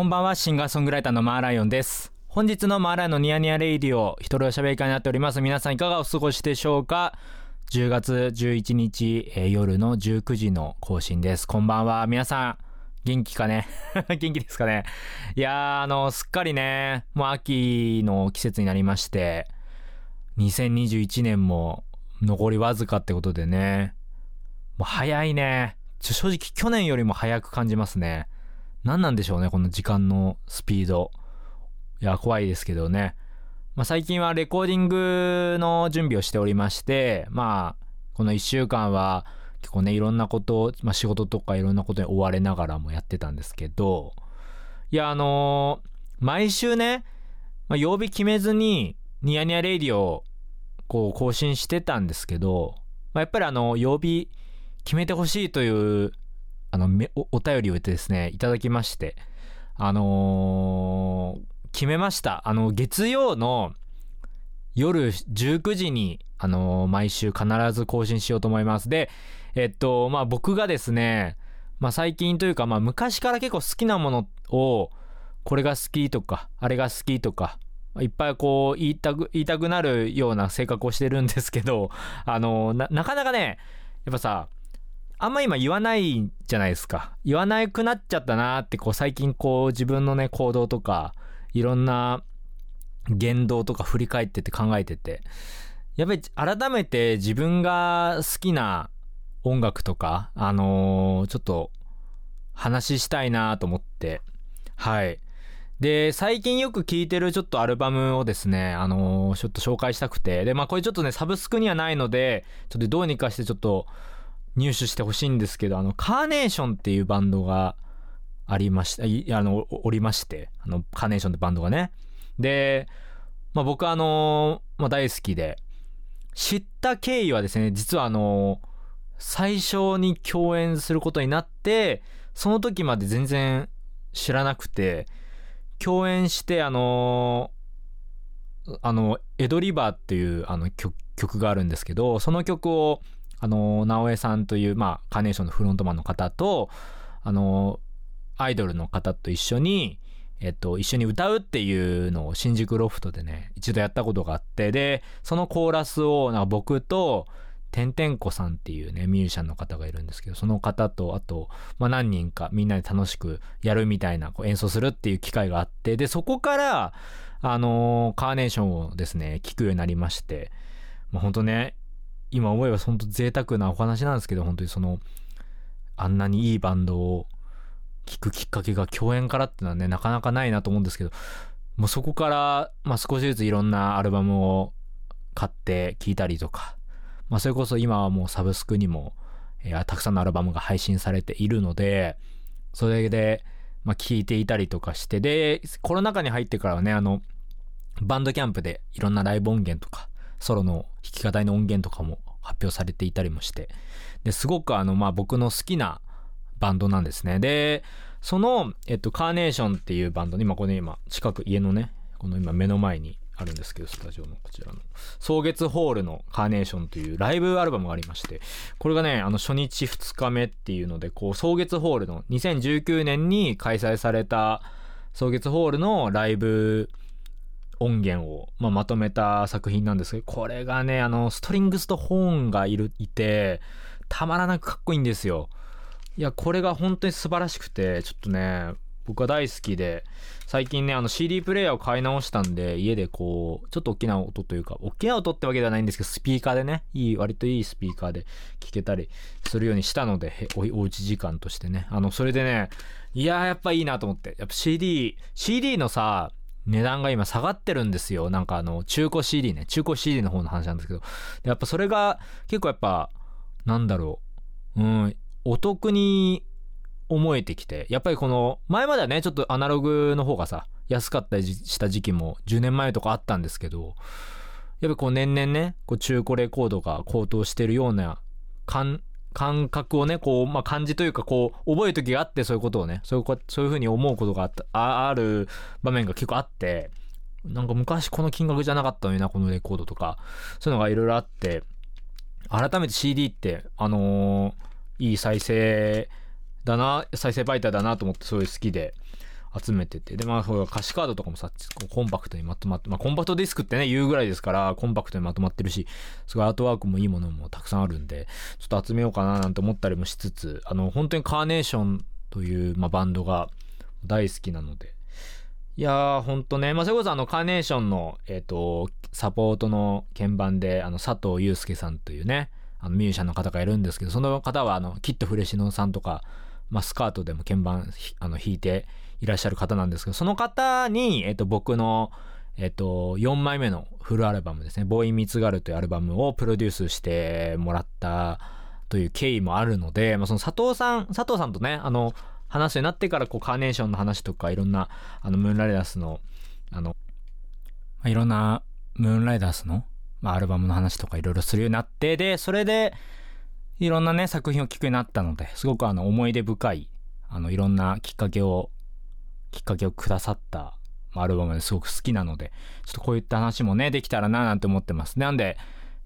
こんばんは、シンガーソングライターのマーライオンです。本日のマーライオンのニヤニヤレイディオ、一人おしゃべり会になっております。皆さんいかがお過ごしでしょうか ?10 月11日、えー夜の19時の更新です。こんばんは。皆さん、元気かね？元気ですかね？いやー、あの、すっかりね、もう秋の季節になりまして、2021年も残りわずかってことでね、もう早いね。ちょ正直去年よりも早く感じますね。何なんでしょうね、この時間のスピード。いや、怖いですけどね。まあ、最近はレコーディングの準備をしておりまして、まあ、この一週間は結構ね、いろんなことを、まあ、仕事とかいろんなことに追われながらもやってたんですけど、いや、あのー毎週ね、まあ、曜日決めずに、ニヤニヤレイディを、こう、更新してたんですけど、まあ、やっぱりあの、曜日決めてほしいという、あの、お、お便りをですね、いただきまして、あのー決めました。あの、月曜の夜19時に、あのー毎週必ず更新しようと思います。で、えっと、まあ、僕がですね、まあ、最近というか、まあ、昔から結構好きなものを、これが好きとか、あれが好きとか、いっぱいこう言いたく、言いたくなるような性格をしてるんですけど、あの、な、なかなかね、やっぱさ、あんま今言わないじゃないですか。言わなくなっちゃったなって、こう最近こう自分のね、行動とか、いろんな言動とか振り返ってて考えてて、やっぱり改めて自分が好きな音楽とか、あのーちょっと話したいなと思って、はい。で、最近よく聴いてるちょっとアルバムをですね、あのーちょっと紹介したくて、で、まあこれちょっとね、サブスクにはないので、ちょっとどうにかしてちょっと入手してほしいんですけど、あの、カーネーションっていうバンドがありました、いあの、おりまして、あの、カーネーションってバンドがね。で、まあ僕はあのまあ大好きで、知った経緯はですね、実はあの最初に共演することになって、その時まで全然知らなくて、共演して、あのーあの、エドリバーっていうあの曲があるんですけど、その曲を、あの、直江さんという、まあ、カーネーションのフロントマンの方と、あの、アイドルの方と一緒に、えっと、一緒に歌うっていうのを新宿ロフトでね、一度やったことがあって、で、そのコーラスを、なんか僕と、てんてんこさんっていうね、ミュージシャンの方がいるんですけど、その方と、あと、まあ、何人かみんなで楽しくやるみたいな、こう演奏するっていう機会があって、で、そこから、あのーカーネーションをですね、聞くようになりまして、まあ、本当ね、今思えば本当贅沢なお話なんですけど、本当にその、あんなにいいバンドを聞くきっかけが共演からっていうのはね、なかなかないなと思うんですけど、もうそこから、まあ少しずついろんなアルバムを買って聞いたりとか、まあそれこそ今はもうサブスクにも、えーたくさんのアルバムが配信されているので、それで、まあ聞いていたりとかして、で、コロナ禍に入ってからはね、あの、バンドキャンプでいろんなライブ音源とか、ソロの弾き語りの音源とかも発表されていたりもして、で、すごくあの、まあ、僕の好きなバンドなんですね。で、その、えっと、カーネーションっていうバンドで、今これ今、近く家のね、この今目の前にあるんですけど、スタジオのこちらの、草月ホールのカーネーションというライブアルバムがありまして、これがね、あの、初日2日目っていうので、こう、草月ホールの2019年に開催された、草月ホールのライブ音源を、まあ、まとめた作品なんですけど、これがね、あの、ストリングスとホーンがいる、いて、たまらなくかっこいいんですよ。いや、これが本当に素晴らしくて、ちょっとね、僕は大好きで、最近ね、あの CD プレイヤーを買い直したんで、家でこう、ちょっと大きな音というか、大きな音ってわけではないんですけど、スピーカーでね、いい、割といいスピーカーで聞けたりするようにしたので、おおうち時間としてね。あの、それでね、いやーやっぱいいなと思って。やっぱ CD、CD のさ、値段が今下がってるんですよ。なんかあの、中古 CD ね。中古 CD の方の話なんですけど。やっぱそれが結構やっぱ、なんだろう。うん、お得に思えてきて。やっぱりこの、前まではね、ちょっとアナログの方がさ、安かったりした時期も10年前とかあったんですけど、やっぱこう年々ね、こう中古レコードが高騰してるような感、感覚をね、こう、まあ、感じというか、こう、覚える時があって、そういうことをね、そういうこ、そういうふうに思うことがあった、あある場面が結構あって、なんか昔この金額じゃなかったのにな、このレコードとか、そういうのがいろいろあって、改めて CD って、あのーいい再生だな、再生媒体だなと思ってすごい好きで、集めててでまあそう歌詞カードとかもさコンパクトにまとまって、まあ、コンパクトディスクってね言うぐらいですからコンパクトにまとまってるしすごいアートワークもいいものもたくさんあるんでちょっと集めようかななんて思ったりもしつつあの本当にカーネーションという、まあ、バンドが大好きなのでいやー、ほんとね。まあ、それこそあの、カーネーションの、えっ、ー、と、サポートの鍵盤で、あの、佐藤祐介さんというね、あの、ミュージシャンの方がいるんですけど、その方は、あの、キットフレシノさんとか、まあ、スカートでも鍵盤、あの、弾いていらっしゃる方なんですけど、その方に、えっ、と、僕の、えっ、と、4枚目のフルアルバムですね、ボーイ・ミツガルというアルバムをプロデュースしてもらったという経緯もあるので、まあ、その佐藤さん、佐藤さんとね、あの、話すようになってからこうカーネーションの話とかいろんなあのムーンライダースのあの、まあ、いろんなムーンライダースの、まあ、アルバムの話とかいろいろするようになってでそれでいろんなね作品を聴くようになったのですごくあの思い出深いあのいろんなきっかけをきっかけをくださったアルバムですごく好きなのでちょっとこういった話もねできたらななんて思ってますなんで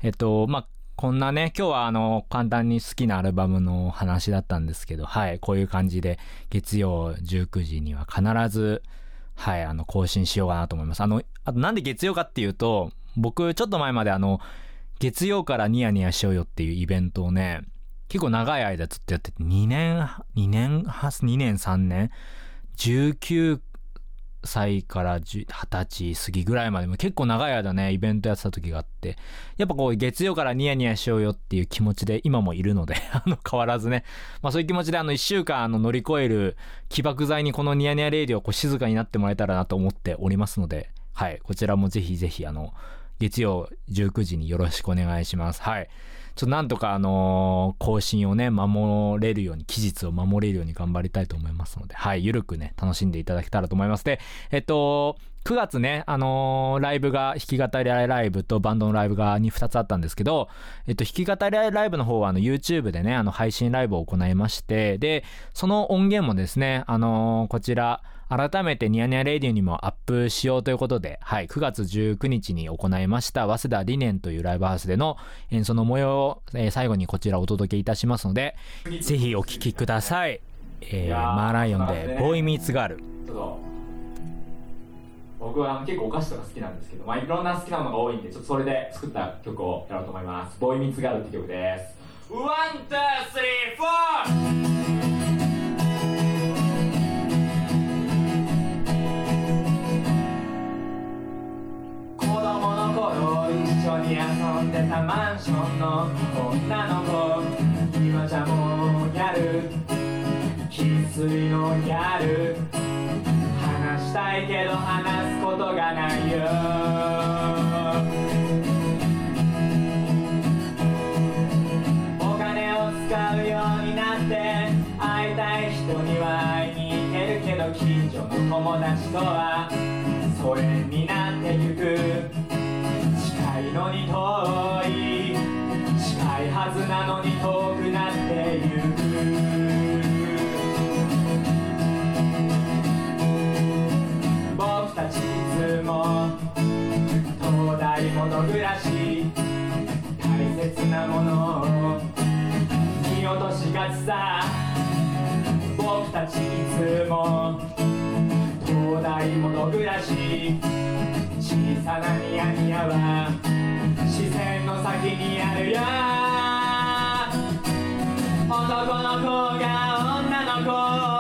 えっとまあこんなね、今日はあの、簡単に好きなアルバムの話だったんですけど、はい、こういう感じで、月曜19時には必ず、はい、あの、更新しようかなと思います。あの、あとなんで月曜かっていうと、僕、ちょっと前まであの、月曜からニヤニヤしようよっていうイベントをね、結構長い間ずっとやってて、2年、2年、2年、3年、19歳から20歳過ぎぐらいまでも結構長い間ね、イベントやってた時があって、やっぱこう月曜からニヤニヤしようよっていう気持ちで今もいるので あの変わらずね、まあそういう気持ちであの1週間あの乗り越える起爆剤にこのニヤニヤレイディをこう静かになってもらえたらなと思っておりますので、はい、こちらもぜひぜひあの、月曜19時によろしくお願いします。はい。ちょっとなんとかあのー、更新をね、守れるように、期日を守れるように頑張りたいと思いますので、はい、ゆるくね、楽しんでいただけたらと思います。で、えっと、9月ね、あのー、ライブが、弾き語りライブとバンドのライブが2つあったんですけど、えっと、弾き語りライブの方は、あの、YouTube でね、あの、配信ライブを行いまして、で、その音源もですね、あのー、こちら、改めてニヤニヤレディオにもアップしようということで、はい、9月19日に行いました、早稲田理念というライブハウスでの演奏の模様を、えー、最後にこちらお届けいたしますので、ぜひお聴きください。えー、マーライオンで、ボーイミーツガール。僕は結構お菓子とか好きなんですけど、まあ、いろんな好きなものが多いんで、ちょっとそれで作った曲をやろうと思います。ボーイミーツガールって曲です。 One、two、three、fourたマンションの女の子。今じゃもうやる。生粋のギャル。話したいけど話すことがないよ。お金を使うようになって会いたい人には会いに行けるけど近所の友達とは疎遠になってゆく。いのに遠い近いはずなのに遠くなってゆく僕たちいつも東大元暮らし大切なものを見落としがちさ僕たちいつも東大元暮らし小さなニヤニヤは視線の先にあるよ。男の子が女の子。を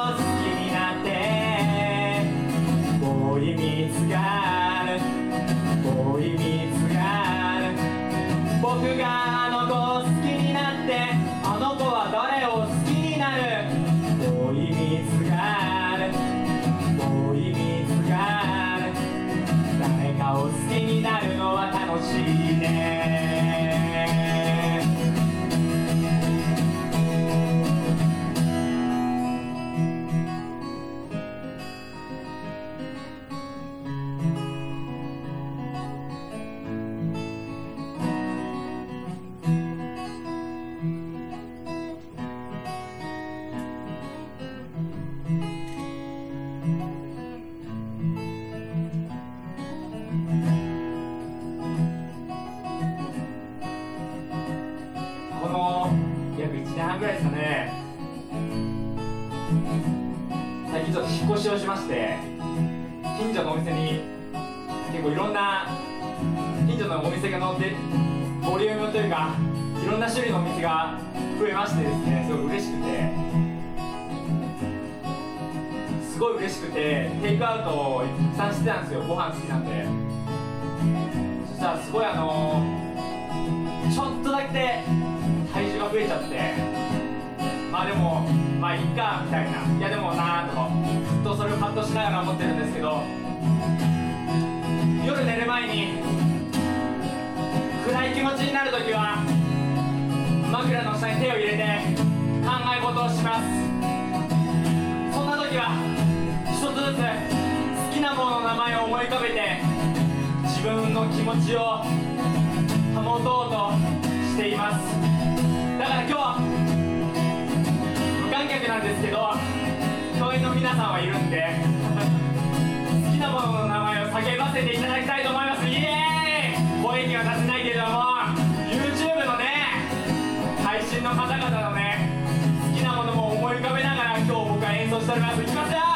ししをしまして近所のお店に結構いろんな近所のお店が載ってボリュームというかいろんな種類のお店が増えましてですねすごい嬉しくて。すごい嬉しくてテイクアウトをたくさんしてたんですよ。ご飯好きなんで。そしたらすごいあのちょっとだけ体重が増えちゃって。まあでもまあいいかみたいな。いやでもなしながら思ってるんですけど夜寝る前に暗い気持ちになるときは枕の下に手を入れて考え事をします。そんな時は一つずつ好きなものの名前を思い浮かべて自分の気持ちを保とうとしています。だから今日無観客なんですけど教員の皆さんはいるんで。好きなものの名前を叫ばせていただきたいと思います。イエーイ声には出せないけれども。YouTube のね配信の方々のね好きなものも思い浮かべながら今日僕は演奏しております。いきますよ。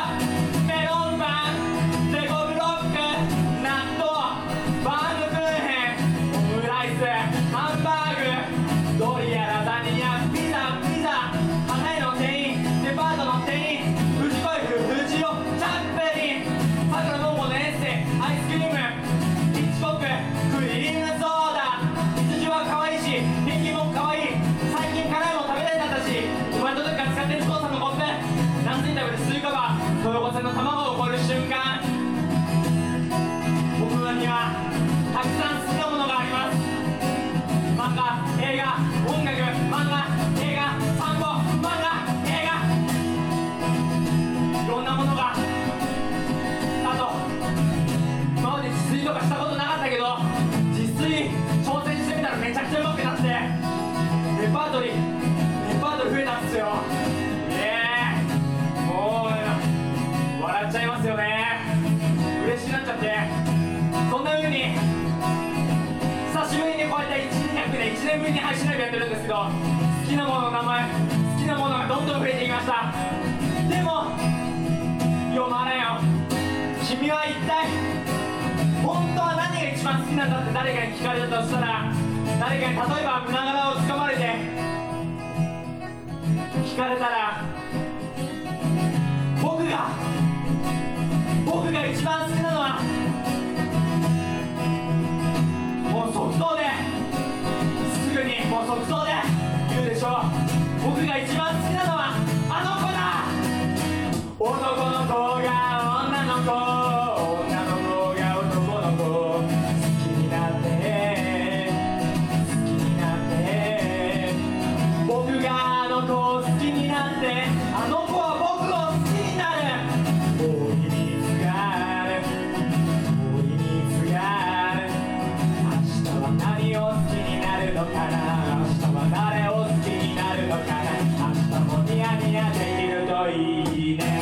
パートリーレパートリー増えたんですよ。ねえ。もう笑っちゃいますよね。嬉しくなっちゃって。そんな風に久しぶりにこうやって1年100年1年ぶりに配信ライブやってるんですけど好きなものの名前好きなものがどんどん増えていきました。でも読まなよ。君は一体本当は何が一番好きなんだって誰かに聞かれたとしたら誰かに例えば胸ぐらをつかまれて聞かれたら僕が僕が一番好きなのはもう即答ですぐにもう即答で言うでしょう。僕が一番好きなのはあの子だ。男の子が女の子。いいね